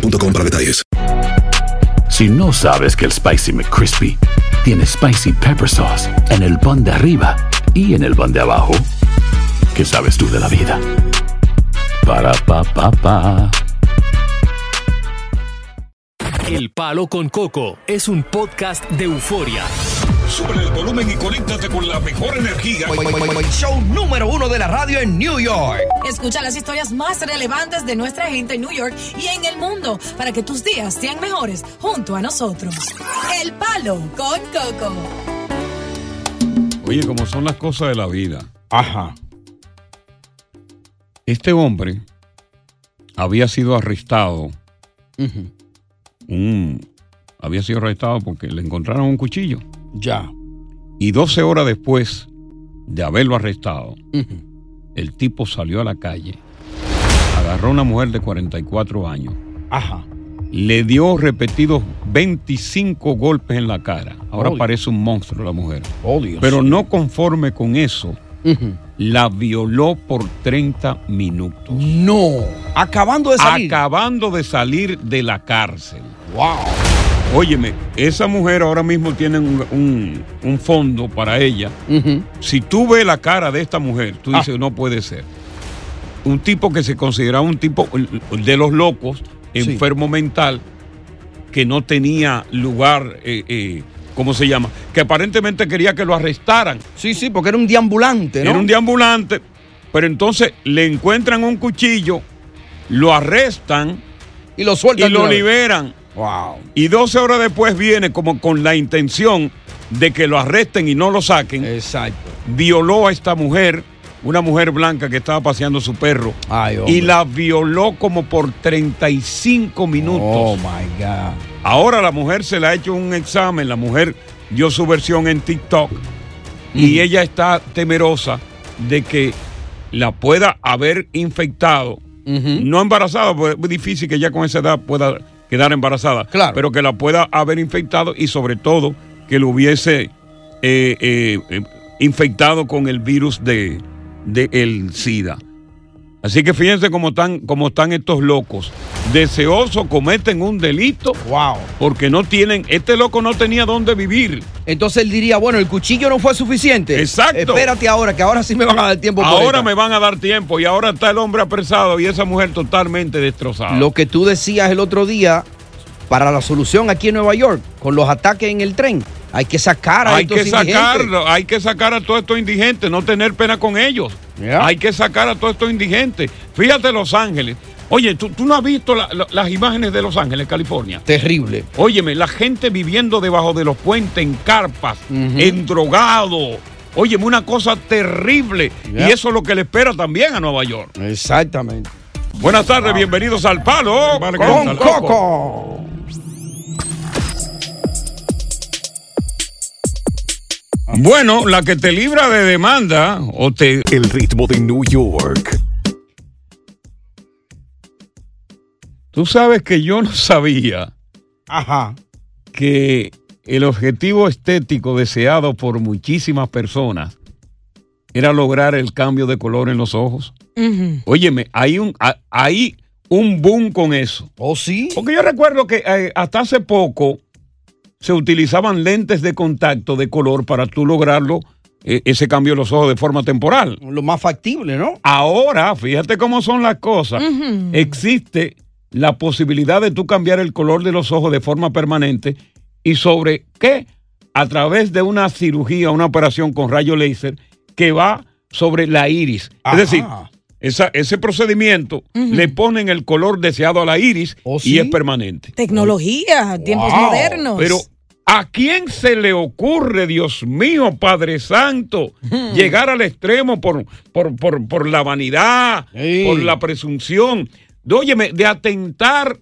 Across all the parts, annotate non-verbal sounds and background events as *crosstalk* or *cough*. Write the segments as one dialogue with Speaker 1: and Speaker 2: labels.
Speaker 1: boostmobile.com para detalles.
Speaker 2: Si no sabes que el Spicy McCrispy tiene Spicy Pepper Sauce en el pan de arriba y en el pan de abajo, ¿qué sabes tú de la vida? Para, pa, pa, pa.
Speaker 3: El Palo con Coco es un podcast de euforia.
Speaker 4: Sube el volumen y conéctate con la mejor energía.
Speaker 5: Show número uno de la radio en New York.
Speaker 6: Escucha las historias más relevantes de nuestra gente en New York y en el mundo para que tus días sean mejores junto a nosotros. El Palo con Coco.
Speaker 7: Oye, como son las cosas de la vida.
Speaker 8: Ajá.
Speaker 7: Este hombre había sido arrestado. Un- había sido arrestado porque le encontraron un cuchillo.
Speaker 8: Ya.
Speaker 7: Y 12 horas después de haberlo arrestado, el tipo salió a la calle, agarró a una mujer de 44 años,
Speaker 8: Ajá.
Speaker 7: le dio repetidos 25 golpes en la cara. Ahora
Speaker 8: Oh,
Speaker 7: parece un monstruo la mujer.
Speaker 8: Oh, Dios.
Speaker 7: Pero no conforme con eso, la violó por 30 minutos.
Speaker 8: No. Acabando de salir.
Speaker 7: Acabando de salir de la cárcel.
Speaker 8: Wow.
Speaker 7: Óyeme, esa mujer ahora mismo tiene un, un- un fondo para ella. Si tú ves la cara de esta mujer, tú
Speaker 8: Ah.
Speaker 7: dices, no puede ser. Un tipo que se consideraba un tipo de los locos,
Speaker 8: Sí.
Speaker 7: enfermo mental, que no tenía lugar, eh, eh, ¿cómo se llama? Que aparentemente quería que lo arrestaran.
Speaker 8: Sí, sí, porque era un deambulante, ¿no?
Speaker 7: Era un deambulante, pero entonces le encuentran un cuchillo, lo arrestan
Speaker 8: y lo sueltan.
Speaker 7: y lo liberan.
Speaker 8: Wow.
Speaker 7: Y 12 horas después viene como con la intención de que lo arresten y no lo saquen.
Speaker 8: Exacto.
Speaker 7: Violó a esta mujer, una mujer blanca que estaba paseando su perro.
Speaker 8: Ay,
Speaker 7: y la violó como por 35 minutos.
Speaker 8: Oh, my God.
Speaker 7: Ahora la mujer se le ha hecho un examen, la mujer dio su versión en TikTok y ella está temerosa de que la pueda haber infectado. No embarazada, porque es difícil que ya con esa edad pueda quedar embarazada.
Speaker 8: Claro.
Speaker 7: Pero que la pueda haber infectado y sobre todo que lo hubiese eh, eh, eh, infectado con el virus de, de el SIDA. Así que fíjense cómo están, cómo están estos locos. Deseosos cometen un delito.
Speaker 8: Wow.
Speaker 7: Porque no tienen, este loco no tenía dónde vivir.
Speaker 8: Entonces él diría, bueno, el cuchillo no fue suficiente.
Speaker 7: Exacto.
Speaker 8: Espérate ahora, que ahora sí me van a dar tiempo.
Speaker 7: Ahora me van a dar tiempo y ahora está el hombre apresado y esa mujer totalmente destrozada.
Speaker 8: Lo que tú decías el otro día, para la solución aquí en Nueva York, con los ataques en el tren, hay que sacar a
Speaker 7: hay
Speaker 8: estos
Speaker 7: que sacarlo, hay que sacar a todos estos indigentes, no tener pena con ellos. Hay que sacar a todos estos indigentes. Fíjate Los Ángeles. Oye, ¿tú, tú no has visto la- la- las imágenes de Los Ángeles, California?
Speaker 8: Terrible.
Speaker 7: Óyeme, la gente viviendo debajo de los puentes, en carpas, en drogado. Óyeme, una cosa terrible. Y eso es lo que le espera también a Nueva York.
Speaker 8: Exactamente.
Speaker 7: Buenas tardes, bienvenidos al Palo.
Speaker 8: Con. Coco.
Speaker 7: Bueno, la que te libra de demanda o te...
Speaker 9: El ritmo de New York.
Speaker 7: Tú sabes que yo no sabía
Speaker 8: Ajá.
Speaker 7: que el objetivo estético deseado por muchísimas personas era lograr el cambio de color en los ojos. Óyeme, hay un, ha- hay un boom con eso.
Speaker 8: ¿Oh, sí?
Speaker 7: Porque yo recuerdo que eh, hasta hace poco se utilizaban lentes de contacto de color para tú lograrlo, eh, ese cambio de los ojos de forma temporal.
Speaker 8: Lo más factible, ¿no?
Speaker 7: Ahora, fíjate cómo son las cosas. Existe la posibilidad de tú cambiar el color de los ojos de forma permanente y sobre qué, a través de una cirugía, una operación con rayo láser que va sobre la iris.
Speaker 8: Ajá.
Speaker 7: Es decir, esa- ese procedimiento le ponen el color deseado a la iris y es permanente.
Speaker 6: Tecnología, tiempos
Speaker 7: Wow.
Speaker 6: modernos.
Speaker 7: Pero ¿a quién se le ocurre, Dios mío, Padre Santo, llegar al extremo por, por, por, por la vanidad, por la presunción, de, óyeme, de atentar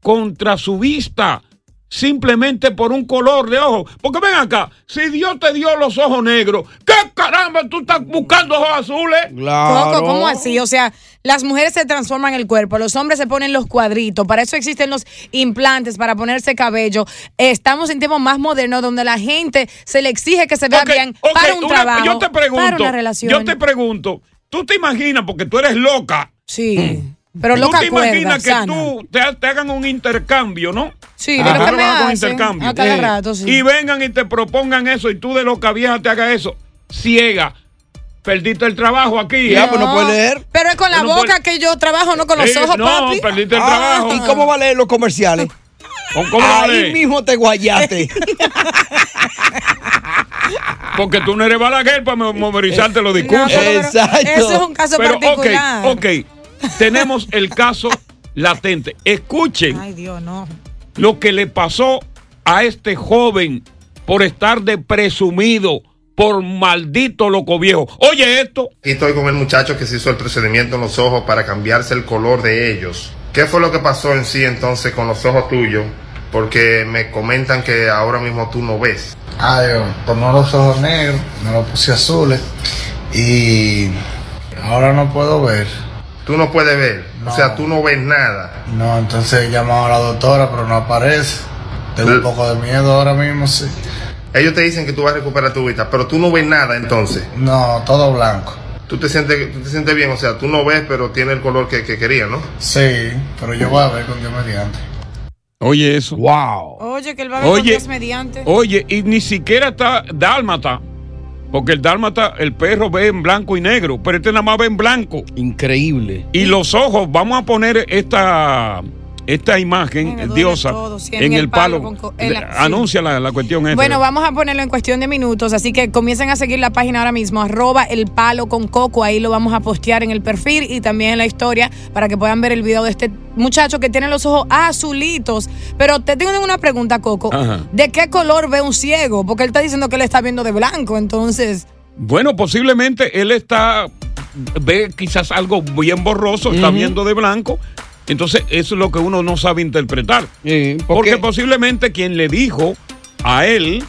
Speaker 7: contra su vista? Simplemente por un color de ojo. Porque ven acá, si Dios te dio los ojos negros, ¿qué caramba tú estás buscando ojos azules?
Speaker 6: Coco, ¿cómo así? O sea, las mujeres se transforman el cuerpo, los hombres se ponen los cuadritos, para eso existen los implantes, para ponerse cabello. Estamos en tiempos más modernos donde la gente se le exige que se vea bien
Speaker 7: ok,
Speaker 6: para un
Speaker 7: una-
Speaker 6: trabajo,
Speaker 7: Yo te pregunto,
Speaker 6: para una relación.
Speaker 7: yo te pregunto, ¿tú te imaginas, porque tú eres loca?
Speaker 6: Sí, pero
Speaker 7: ¿Tú
Speaker 6: loca
Speaker 7: te
Speaker 6: cuerda,
Speaker 7: imaginas que
Speaker 6: sana.
Speaker 7: tú te, te hagan un intercambio, no?
Speaker 6: Sí,
Speaker 7: Que
Speaker 6: de lo
Speaker 7: te
Speaker 6: que me
Speaker 7: hagan un
Speaker 6: hacen
Speaker 7: intercambio.
Speaker 6: a cada
Speaker 7: Eh,
Speaker 6: rato, sí.
Speaker 7: Y vengan y te propongan eso y tú de loca vieja te hagas eso. Ciega. Perdiste el trabajo aquí.
Speaker 8: Ya, pues no puede leer.
Speaker 6: Pero es con la
Speaker 7: No
Speaker 6: boca
Speaker 7: puede-
Speaker 6: que yo trabajo, no con los
Speaker 7: Eh,
Speaker 6: ojos,
Speaker 7: no,
Speaker 6: papi.
Speaker 7: perdiste el
Speaker 8: Ah,
Speaker 7: trabajo.
Speaker 8: ¿Y cómo va a leer los comerciales?
Speaker 7: ¿Con cómo va a
Speaker 8: Ahí mismo te guayaste.
Speaker 7: Porque tú no eres Balaguer para memorizarte los discursos.
Speaker 6: No, pero- Exacto. eso es un caso
Speaker 7: Pero, ok,
Speaker 6: particular.
Speaker 7: Ok, tenemos el caso latente. Escuchen
Speaker 6: Ay, Dios, no.
Speaker 7: lo que le pasó a este joven por estar de presumido por maldito loco viejo. Oye esto.
Speaker 10: Aquí estoy con el muchacho que se hizo el procedimiento en los ojos para cambiarse el color de ellos. ¿Qué fue lo que pasó en sí entonces con los ojos tuyos? Porque me comentan que ahora mismo tú no ves.
Speaker 11: Ah, yo tomé los ojos negros, me los puse azules y ahora no puedo ver.
Speaker 10: Tú no puedes ver,
Speaker 11: No.
Speaker 10: o sea, tú no ves nada.
Speaker 11: No, entonces he llamado a la doctora, pero no aparece. Tengo un poco de miedo ahora mismo, sí.
Speaker 10: Ellos te dicen que tú vas a recuperar tu vista, pero tú no ves nada entonces.
Speaker 11: No, todo blanco.
Speaker 10: Tú te sientes, tú te sientes bien, o sea, tú no ves, pero tiene el color que, que querías, ¿no?
Speaker 11: Sí, pero yo voy a ver con Dios mediante.
Speaker 7: Oye eso.
Speaker 8: Wow.
Speaker 6: Oye, que él va a ver con Dios mediante.
Speaker 7: oye, y ni siquiera está dálmata. Porque el dálmata, el perro ve en blanco y negro, pero este nada más ve en blanco.
Speaker 8: Increíble.
Speaker 7: Y los ojos, vamos a poner esta, esta imagen diosa
Speaker 6: todo,
Speaker 7: en, el palo.
Speaker 6: con co- en la-
Speaker 7: De-
Speaker 6: sí.
Speaker 7: Anuncia la, la cuestión esta.
Speaker 6: Bueno, vamos a ponerlo en cuestión de minutos, así que comiencen a seguir la página ahora mismo, arroba el palo con coco, ahí lo vamos a postear en el perfil y también en la historia para que puedan ver el video de este muchacho que tiene los ojos azulitos. Pero te tengo una pregunta, Coco.
Speaker 7: Ajá.
Speaker 6: ¿De qué color ve un ciego? Porque él está diciendo que él está viendo de blanco, entonces...
Speaker 7: Bueno, posiblemente él está, ve quizás algo bien borroso, está viendo de blanco. Entonces, eso es lo que uno no sabe interpretar.
Speaker 8: porque-
Speaker 7: Porque posiblemente quien le dijo a él,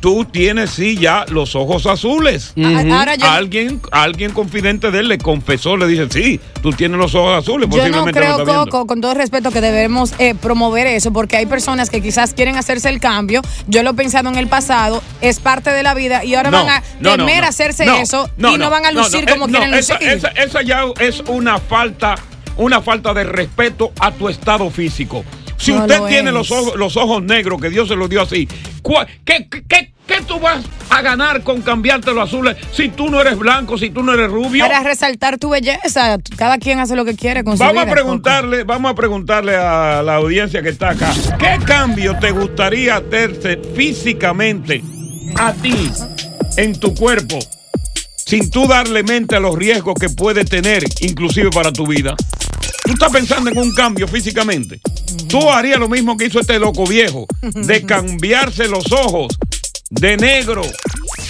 Speaker 7: tú tienes sí ya los ojos azules.
Speaker 6: Ahora yo-
Speaker 7: alguien, alguien confidente de él le confesó, le dice, sí, tú tienes los ojos azules.
Speaker 6: Yo no creo. Coco, con todo respeto, que debemos eh, promover eso, porque hay personas que quizás quieren hacerse el cambio. Yo lo he pensado en el pasado, es parte de la vida, y ahora
Speaker 7: No,
Speaker 6: van a
Speaker 7: no,
Speaker 6: temer
Speaker 7: no.
Speaker 6: hacerse
Speaker 7: No,
Speaker 6: eso y no, van a lucir
Speaker 7: no,
Speaker 6: como
Speaker 7: eh,
Speaker 6: quieren
Speaker 7: no, esa,
Speaker 6: lucir.
Speaker 7: Esa, esa ya es una falta, una falta de respeto a tu estado físico. Si
Speaker 6: No
Speaker 7: usted
Speaker 6: lo
Speaker 7: tiene los ojos, los ojos negros, que Dios se los dio así, ¿cuál- ¿qué, qué, qué- qué tú vas a ganar con cambiarte los azules si tú no eres blanco, si tú no eres rubio?
Speaker 6: Para resaltar tu belleza, cada quien hace lo que quiere con su
Speaker 7: Vamos a
Speaker 6: vida,
Speaker 7: preguntarle, vamos a preguntarle a la audiencia que está acá. ¿Qué cambio te gustaría hacerse físicamente a ti en tu cuerpo sin tú darle mente a los riesgos que puede tener, inclusive para tu vida? Tú estás pensando en un cambio físicamente. Tú harías lo mismo que hizo este loco viejo, de cambiarse los ojos de negro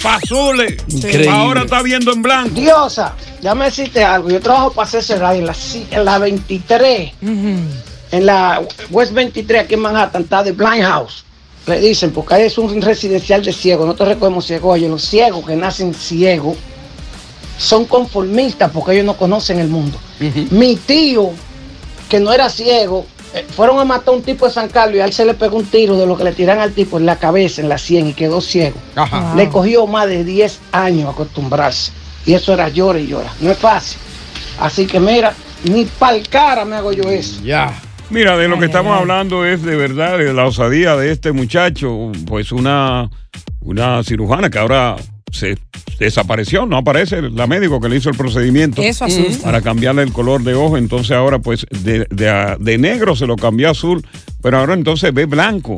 Speaker 7: azules.
Speaker 12: Increíble.
Speaker 7: Ahora está viendo en blanco.
Speaker 12: Diosa, ya me deciste algo. Yo trabajo para CC Radio en la, en la 23, en la West 23, aquí en Manhattan, está de Blind House. Le dicen, porque ahí es un residencial de ciegos. Nosotros recogemos ciegos. Oye, los ciegos que nacen ciegos son conformistas porque ellos no conocen el mundo. Mi tío, que no era ciego, eh, fueron a matar a un tipo de San Carlos y a él se le pegó un tiro de lo que le tiran al tipo en la cabeza, en la sien y quedó ciego.
Speaker 8: Ajá.
Speaker 12: Le cogió más de 10 años acostumbrarse. Y eso era llora y llora. No es fácil. Así que mira, ni pa'l cara me hago yo eso.
Speaker 8: Ya.
Speaker 7: Mira, de lo que estamos hablando es de verdad de la osadía de este muchacho, pues una, una cirujana que ahora se desapareció, no aparece la médico que le hizo el procedimiento
Speaker 6: Eso asusta.
Speaker 7: para cambiarle el color de ojo, entonces ahora pues de, de negro se lo cambió a azul, pero ahora entonces ve blanco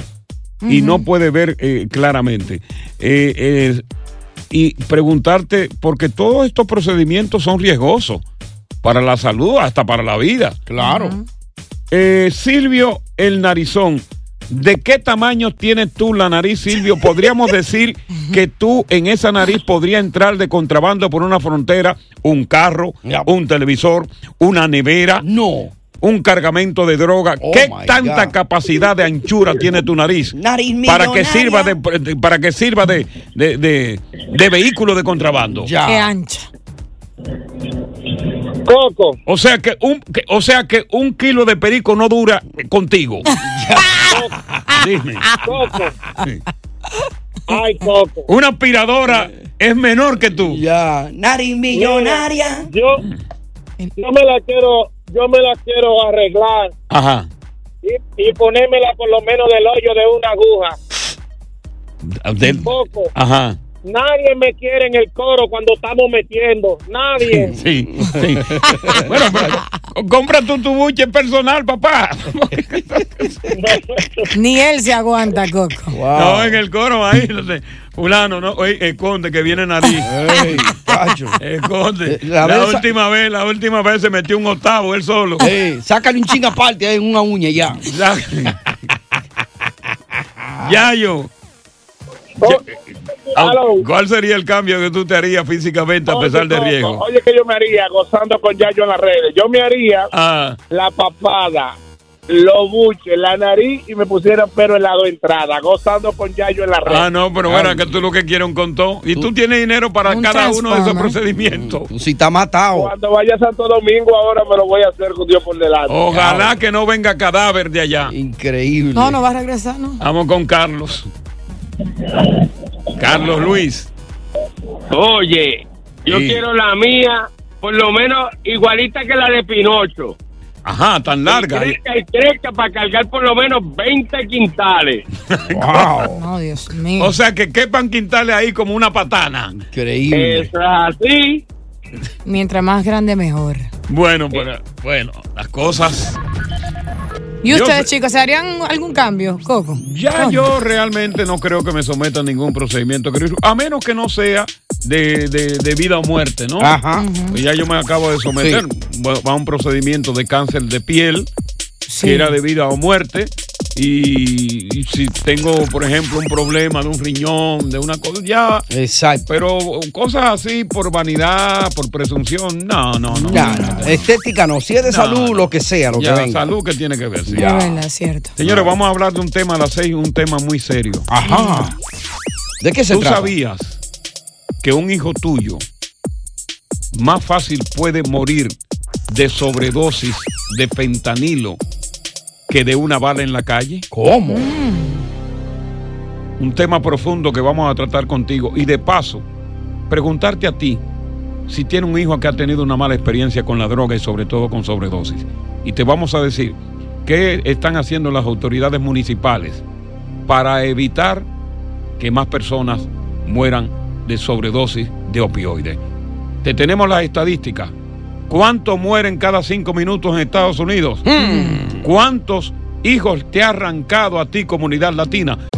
Speaker 7: y no puede ver eh, claramente. Eh, eh, y preguntarte, porque todos estos procedimientos son riesgosos para la salud, hasta para la vida.
Speaker 8: Claro.
Speaker 7: Eh, Silvio, el narizón. ¿De qué tamaño tienes tú la nariz, Silvio? Podríamos decir que tú en esa nariz podría entrar de contrabando por una frontera un carro, un televisor, una nevera.
Speaker 8: No.
Speaker 7: Un cargamento de droga.
Speaker 8: Oh
Speaker 7: ¿Qué tanta
Speaker 8: God.
Speaker 7: capacidad de anchura tiene tu nariz?
Speaker 8: Nariz
Speaker 7: para que sirva de, de- para que sirva de, de, de- de vehículo de contrabando.
Speaker 6: Qué ancha.
Speaker 7: Coco. O sea que un que- o sea que un kilo de perico no dura eh, *laughs* Dime.
Speaker 13: Coco.
Speaker 7: Sí.
Speaker 13: Ay, Coco.
Speaker 7: Una aspiradora es menor que tú.
Speaker 8: Ya. Nariz millonaria.
Speaker 13: Yo, yo me la quiero, yo me la quiero arreglar
Speaker 7: Ajá.
Speaker 13: y, y ponérmela por lo menos del hoyo de una aguja.
Speaker 7: Del-
Speaker 13: Coco.
Speaker 7: Ajá.
Speaker 13: Nadie me quiere en el coro cuando estamos metiendo. Nadie. *laughs*
Speaker 7: Sí, sí. *laughs* bueno, pero compra tú tu buche personal, papá. *laughs*
Speaker 6: Ni él se aguanta, Coco.
Speaker 7: No, en el coro ahí, no sé. Fulano, no, oye, esconde que viene nariz.
Speaker 8: Ey, cacho.
Speaker 7: Esconde.
Speaker 8: La
Speaker 7: La,
Speaker 8: vez-
Speaker 7: última vez, la última vez se metió un octavo él solo.
Speaker 8: Ey, sácale un ching aparte ahí en una uña ya.
Speaker 7: Yayo.
Speaker 13: Oh,
Speaker 7: ¿Cuál sería el cambio que tú te harías físicamente a pesar de riesgo?
Speaker 13: Oye, que yo me haría gozando con Yayo en las redes. Yo me haría
Speaker 7: Ah.
Speaker 13: la papada, los buches, la nariz y me pusiera pero en la dos entrada, gozando con Yayo en las redes.
Speaker 7: Ah, no, pero bueno, que tú lo que quieres un contón. Y tú tienes dinero para
Speaker 13: Un
Speaker 7: cada uno de esos procedimientos.
Speaker 8: Tú si está matado.
Speaker 13: Cuando vaya a Santo Domingo ahora me lo voy a hacer con Dios por delante.
Speaker 7: Ojalá que no venga cadáver de allá.
Speaker 8: Increíble.
Speaker 6: No, no va a regresar, ¿no?
Speaker 7: Vamos con Carlos. Carlos Luis.
Speaker 14: Oye, yo
Speaker 7: Sí.
Speaker 14: quiero la mía, por lo menos igualita que la de Pinocho.
Speaker 7: Ajá, tan larga.
Speaker 14: Y crezca y crezca para cargar por lo menos 20 quintales. *laughs*
Speaker 7: Wow.
Speaker 6: No, Dios mío.
Speaker 7: O sea que quepan quintales ahí como una patana.
Speaker 8: Increíble.
Speaker 14: Eso es así.
Speaker 6: Mientras más grande, mejor.
Speaker 7: Bueno, pero, bueno, las cosas.
Speaker 6: ¿Y ustedes, chicos, se harían algún cambio, Coco?
Speaker 7: Ya yo realmente no creo que me someta a ningún procedimiento quirúrgico, a menos que no sea de, de- de vida o muerte, ¿no?
Speaker 8: Ajá.
Speaker 7: Pues ya yo me acabo de someter a un procedimiento de cáncer de piel, que era de vida o muerte. Y, y si tengo, por ejemplo, un problema de un riñón, de una cosa, ya.
Speaker 8: Exacto.
Speaker 7: Pero cosas así por vanidad, por presunción, no, no, no.
Speaker 8: Ya, no. Estética no. Si es de
Speaker 7: No,
Speaker 8: salud,
Speaker 7: no.
Speaker 8: lo que sea, lo
Speaker 7: Ya,
Speaker 8: que venga.
Speaker 7: salud que tiene que ver. sí.
Speaker 6: De verdad, cierto.
Speaker 7: Señores, vamos a hablar de un tema a las seis, un tema muy serio.
Speaker 8: Ajá. ¿De qué se
Speaker 7: ¿Tú
Speaker 8: trata?
Speaker 7: sabías que un hijo tuyo más fácil puede morir de sobredosis de fentanilo que de una bala en la calle?
Speaker 8: ¿Cómo?
Speaker 7: Un tema profundo que vamos a tratar contigo y de paso, preguntarte a ti si tiene un hijo que ha tenido una mala experiencia con la droga y sobre todo con sobredosis. Y te vamos a decir qué están haciendo las autoridades municipales para evitar que más personas mueran de sobredosis de opioides. Te tenemos las estadísticas. ¿Cuántos mueren cada cinco minutos en Estados Unidos? ¿Cuántos hijos te ha arrancado a ti, comunidad latina?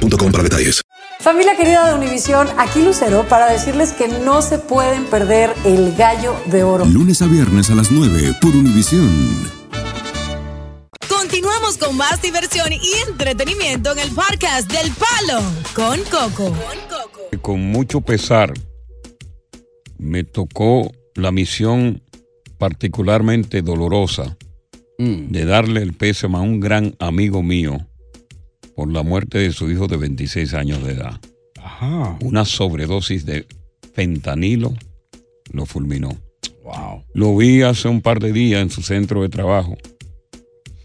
Speaker 1: para detalles.
Speaker 15: Familia querida de Univisión, aquí Lucero para decirles que no se pueden perder el gallo de oro.
Speaker 16: Lunes a viernes a las 9 por Univisión.
Speaker 17: Continuamos con más diversión y entretenimiento en el podcast del Palo con Coco.
Speaker 7: Con mucho pesar me tocó la misión particularmente dolorosa de darle el pésame a un gran amigo mío por la muerte de su hijo de 26 años de edad. Una sobredosis de fentanilo lo fulminó.
Speaker 8: Wow.
Speaker 7: Lo vi hace un par de días en su centro de trabajo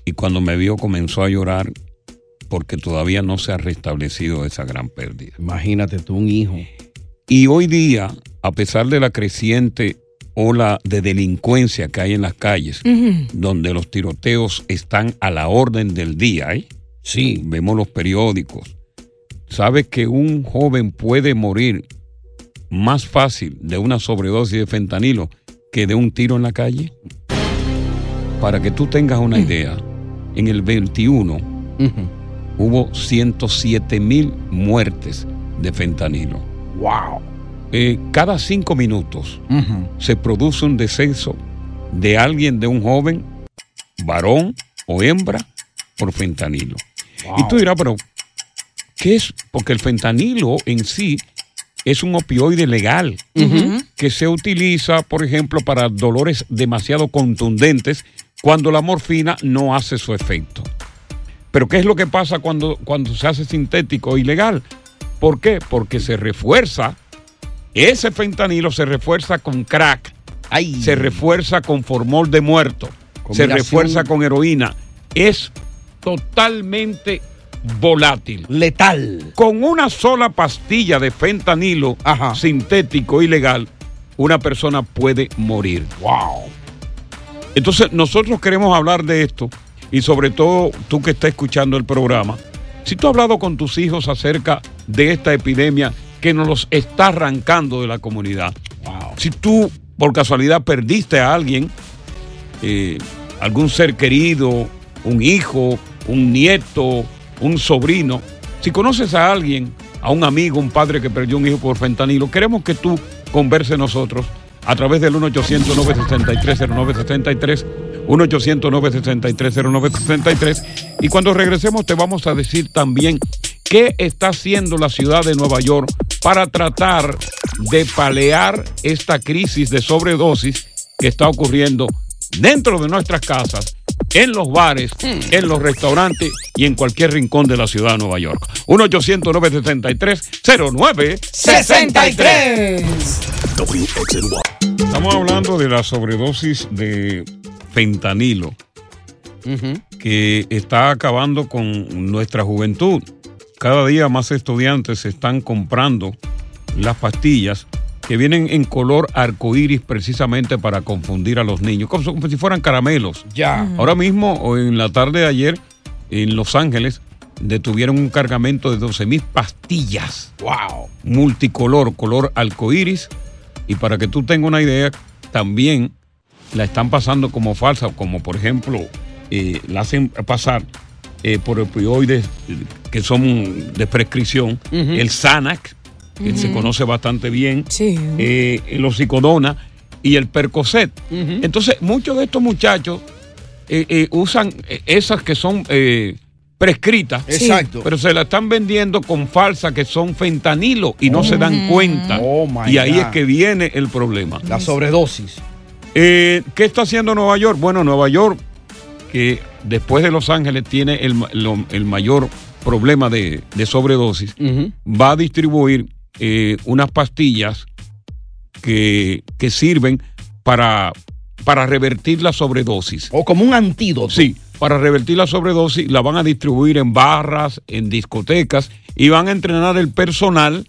Speaker 7: y cuando me vio comenzó a llorar porque todavía no se ha restablecido esa gran pérdida.
Speaker 8: Imagínate tú, un hijo.
Speaker 7: Y hoy día, a pesar de la creciente ola de delincuencia que hay en las calles, donde los tiroteos están a la orden del día, ¿eh?
Speaker 8: Sí.
Speaker 7: Vemos los periódicos. ¿Sabes que un joven puede morir más fácil de una sobredosis de fentanilo que de un tiro en la calle? Para que tú tengas una idea, en el 21 hubo 107 mil muertes de fentanilo.
Speaker 8: Wow.
Speaker 7: Eh, cada cinco minutos se produce un descenso de alguien, de un joven, varón o hembra, por fentanilo. Y tú dirás, pero, ¿qué es? Porque el fentanilo en sí es un opioide legal que se utiliza, por ejemplo, para dolores demasiado contundentes cuando la morfina no hace su efecto. Pero ¿qué es lo que pasa cuando, cuando se hace sintético o ilegal? ¿Por qué? Porque se refuerza, ese fentanilo se refuerza con crack, se refuerza con formol de muerto, se refuerza con heroína. Es totalmente volátil.
Speaker 8: Letal.
Speaker 7: Con una sola pastilla de fentanilo sintético ilegal, una persona puede morir.
Speaker 8: Wow.
Speaker 7: Entonces, nosotros queremos hablar de esto y sobre todo tú que estás escuchando el programa, si tú has hablado con tus hijos acerca de esta epidemia que nos los está arrancando de la comunidad, si tú por casualidad perdiste a alguien, eh, algún ser querido, un hijo, un nieto, un sobrino, si conoces a alguien, a un amigo, un padre que perdió un hijo por fentanilo, queremos que tú converses nosotros a través del 1-800-963-0963, 1-800-963-0963, y cuando regresemos te vamos a decir también qué está haciendo la ciudad de Nueva York para tratar de palear esta crisis de sobredosis que está ocurriendo dentro de nuestras casas, en los bares, en los restaurantes y en cualquier rincón de la ciudad de Nueva York. 1-800-973-0963. Estamos hablando de la sobredosis de fentanilo que está acabando con nuestra juventud. Cada día más estudiantes están comprando las pastillas que vienen en color arcoíris precisamente para confundir a los niños, como, como si fueran caramelos.
Speaker 8: Ya.
Speaker 7: Ahora mismo, o en la tarde de ayer, en Los Ángeles, detuvieron un cargamento de 12 mil pastillas.
Speaker 8: Wow.
Speaker 7: Multicolor, color arcoíris. Y para que tú tengas una idea, también la están pasando como falsa, como por ejemplo, eh, la hacen pasar eh, por opioides que son de prescripción, el Xanax, que se conoce bastante bien,
Speaker 6: Sí.
Speaker 7: eh, el oxicodona y el Percocet. Entonces, muchos de estos muchachos eh, eh, usan eh, esas que son eh, prescritas.
Speaker 8: Exacto.
Speaker 7: pero se la están vendiendo con falsa que son fentanilo y no se dan cuenta.
Speaker 8: Oh, my
Speaker 7: y ahí
Speaker 8: God.
Speaker 7: es que viene el problema.
Speaker 8: La sobredosis.
Speaker 7: Eh, ¿Qué está haciendo Nueva York? Bueno, Nueva York, que después de Los Ángeles tiene el, lo- el mayor problema de, de sobredosis, va a distribuir eh, unas pastillas que, que sirven para, para revertir la sobredosis.
Speaker 8: O como un antídoto.
Speaker 7: Sí, para revertir la sobredosis la van a distribuir en barras, en discotecas y van a entrenar el personal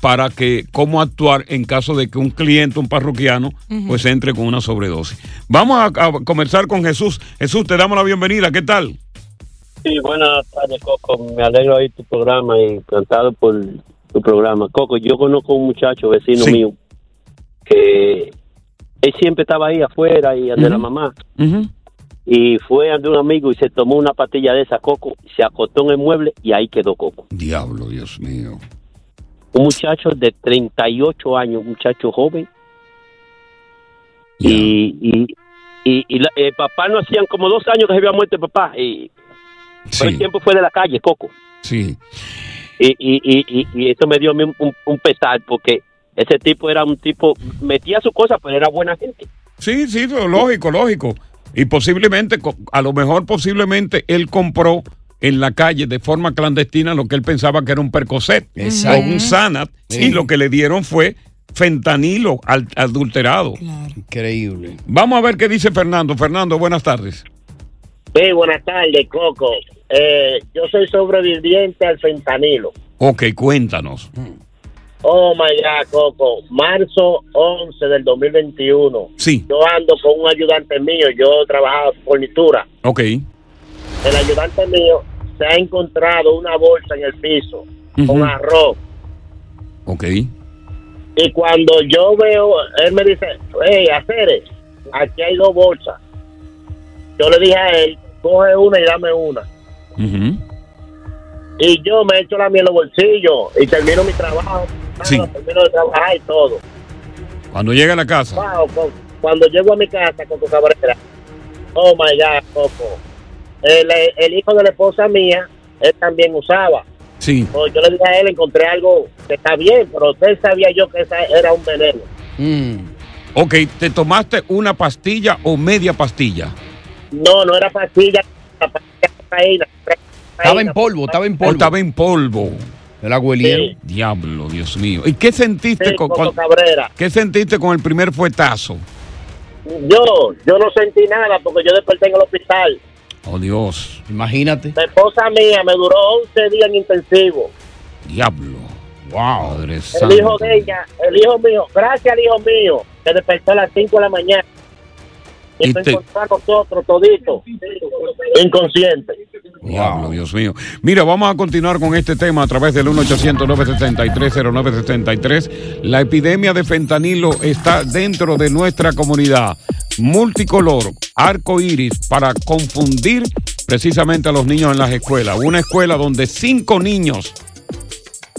Speaker 7: para que cómo actuar en caso de que un cliente, un parroquiano, pues entre con una sobredosis. Vamos a, a conversar con Jesús. Jesús, te damos la bienvenida. ¿Qué tal?
Speaker 18: Sí, buenas tardes, Coco. Me alegro de tu programa y encantado por tu programa. Coco, yo conozco un muchacho vecino
Speaker 7: Sí.
Speaker 18: mío que él siempre estaba ahí afuera y ante la
Speaker 7: Ujú.
Speaker 18: mamá. Y fue ante un amigo y se tomó una pastilla de esa, Coco, se acostó en el mueble y ahí quedó Coco.
Speaker 7: Diablo, Dios mío.
Speaker 18: Un muchacho de 38 años, un muchacho joven. Y, y, y, y la- el papá no hacían como dos años que se había muerto el papá. Y pero el tiempo fue de la calle, Coco.
Speaker 7: Sí.
Speaker 18: Y, y, y, y, eso me dio a mí un, un- un pesar porque ese tipo era un tipo, metía su cosa, pero era buena gente.
Speaker 7: Sí, sí, lo- lógico, lógico. Y posiblemente, a lo mejor posiblemente él compró en la calle de forma clandestina lo que él pensaba que era un Percocet
Speaker 8: Exacto.
Speaker 7: o un Sanat
Speaker 8: Sí.
Speaker 7: y lo que le dieron fue fentanilo adulterado.
Speaker 8: Increíble.
Speaker 7: Vamos a ver qué dice Fernando. Fernando, buenas tardes.
Speaker 14: Sí, buenas tardes, Coco. Eh, yo soy sobreviviente al fentanilo.
Speaker 7: Ok, cuéntanos.
Speaker 14: Oh my God, Coco. Marzo 11 del 2021.
Speaker 7: Sí.
Speaker 14: Yo ando con un ayudante mío. Yo trabajaba fornitura.
Speaker 7: Ok.
Speaker 14: El ayudante mío se ha encontrado una bolsa en el piso con arroz.
Speaker 7: Ok.
Speaker 14: Y cuando yo veo, él me dice, hey, Aceres, aquí hay dos bolsas. Yo le dije a él, coge una y dame una.
Speaker 7: Ujú.
Speaker 14: Y yo me echo la miel en los bolsillos y termino mi trabajo.
Speaker 7: Sí.
Speaker 14: Termino de trabajar y todo.
Speaker 7: Cuando llega a la casa.
Speaker 14: Wow, cuando llego a mi casa, Coco Cabrera, oh my God, Coco. El, el hijo de la esposa mía, él también usaba.
Speaker 7: Sí.
Speaker 14: Oh, yo le dije a él, encontré algo que está bien, pero usted sabía yo que esa era un veneno.
Speaker 7: Ok, ¿te tomaste una pastilla o media pastilla?
Speaker 14: No, no era pastilla, era pastilla
Speaker 8: Estaba en polvo, estaba en
Speaker 7: ¿O
Speaker 8: polvo.
Speaker 7: estaba en polvo?
Speaker 8: El abuelero.
Speaker 14: Sí.
Speaker 7: Diablo, Dios mío. ¿Y qué sentiste
Speaker 14: Sí,
Speaker 7: con,
Speaker 14: Cabrera.
Speaker 7: qué sentiste con el primer fuetazo?
Speaker 14: Yo, yo no sentí nada porque yo desperté en el hospital.
Speaker 7: Oh, Dios.
Speaker 8: Imagínate.
Speaker 14: La esposa mía me duró 11 días en intensivo.
Speaker 7: Diablo. Wow. Padre
Speaker 14: El hijo de ella, el hijo mío, gracias al hijo mío, que despertó a las 5 de la mañana. Y,
Speaker 7: te-
Speaker 14: nosotros toditos, inconscientes.
Speaker 7: Diablo, Dios mío. Mira, vamos a continuar con este tema a través del 1-800-973-0973. La epidemia de fentanilo está dentro de nuestra comunidad. Multicolor, arco iris, para confundir precisamente a los niños en las escuelas. Una escuela donde cinco niños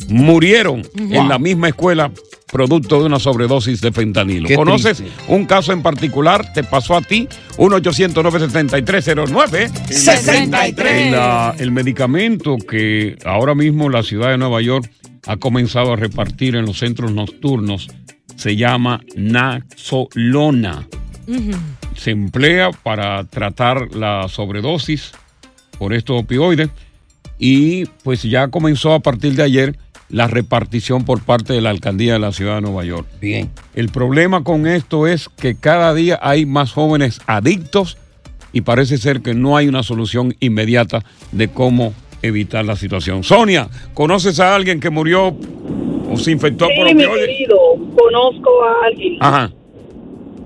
Speaker 7: murieron en la misma escuela producto de una sobredosis de fentanilo.
Speaker 8: Qué
Speaker 7: ¿Conoces
Speaker 8: triste.
Speaker 7: un caso en particular? ¿Te pasó a ti? 1-800-973-09-63. La- el medicamento que ahora mismo la ciudad de Nueva York ha comenzado a repartir en los centros nocturnos se llama Naxolona. Se emplea para tratar la sobredosis por estos opioides y pues ya comenzó a partir de ayer la repartición por parte de la alcaldía de la ciudad de Nueva York.
Speaker 8: Bien.
Speaker 7: El problema con esto es que cada día hay más jóvenes adictos y parece ser que no hay una solución inmediata de cómo evitar la situación. Sonia, ¿conoces a alguien que murió o se infectó por
Speaker 19: Sí, mi
Speaker 7: opioides?
Speaker 19: querido, conozco a alguien
Speaker 7: Ajá,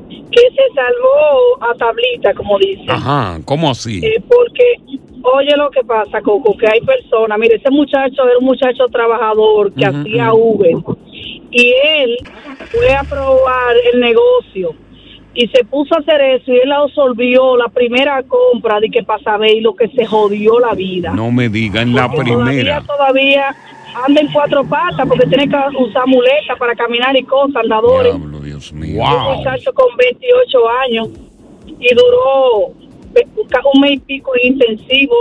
Speaker 19: que se salvó a tablita, como dice.
Speaker 7: ajá, ¿cómo así?
Speaker 19: Eh, porque, oye lo que pasa, Coco, que hay personas, mire, ese muchacho era un muchacho trabajador que hacía. Uber y él fue a probar el negocio y se puso a hacer eso y él absorbió la primera compra de que pasaba y lo que se jodió la vida.
Speaker 7: No me digan la
Speaker 19: Porque
Speaker 7: primera.
Speaker 19: Todavía, todavía anda en cuatro patas porque tiene que usar muletas para caminar y cosas, andadores.
Speaker 7: Diablo, Dios mío.
Speaker 19: Un muchacho con 28 años y duró un mes y pico intensivo.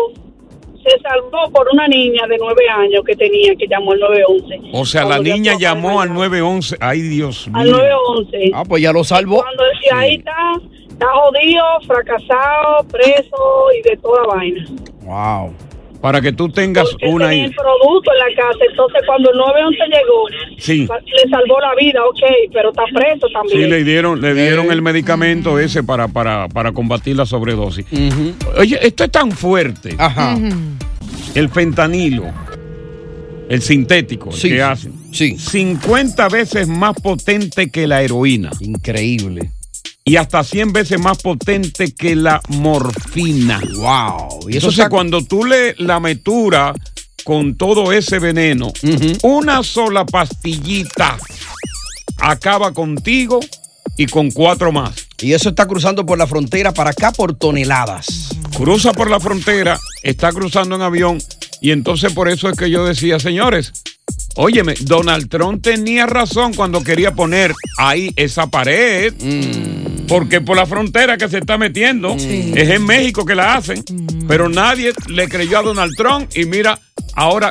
Speaker 19: Se salvó por una niña de 9 años que tenía, que llamó el 911.
Speaker 7: O sea, la
Speaker 19: Cuando
Speaker 7: niña llamó al 911. Ay, Dios mío.
Speaker 19: Al 911.
Speaker 8: Ah, pues ya lo salvó.
Speaker 19: Cuando y ahí está, está jodido, fracasado, preso y de toda vaina.
Speaker 8: Wow.
Speaker 7: Para que tú tengas
Speaker 19: Él
Speaker 7: una...
Speaker 19: tenía el producto en la casa, entonces cuando el 911 llegó,
Speaker 7: Sí.
Speaker 19: le salvó la vida, ok, pero está preso también.
Speaker 7: Sí, le dieron, le dieron
Speaker 8: Eh.
Speaker 7: el medicamento ese para, para, para combatir la sobredosis. Oye, esto es tan fuerte.
Speaker 8: Ajá.
Speaker 7: El fentanilo, el sintético, el
Speaker 8: Sí,
Speaker 7: que
Speaker 8: sí,
Speaker 7: hacen.
Speaker 8: Sí.
Speaker 7: 50 veces más potente que la heroína.
Speaker 8: Increíble.
Speaker 7: Y hasta 100 veces más potente que la morfina.
Speaker 8: Wow. Y eso
Speaker 7: Entonces, cuando tú le la metura con todo ese veneno, una sola pastillita acaba contigo y con cuatro más.
Speaker 8: Y eso está cruzando por la frontera para acá por toneladas.
Speaker 7: Cruza por la frontera, está cruzando en avión y entonces por eso es que yo decía, señores, óyeme, Donald Trump tenía razón cuando quería poner ahí esa pared. Porque por la frontera que se está metiendo, es en México que la hacen, pero nadie le creyó a Donald Trump y mira, ahora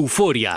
Speaker 3: euforia.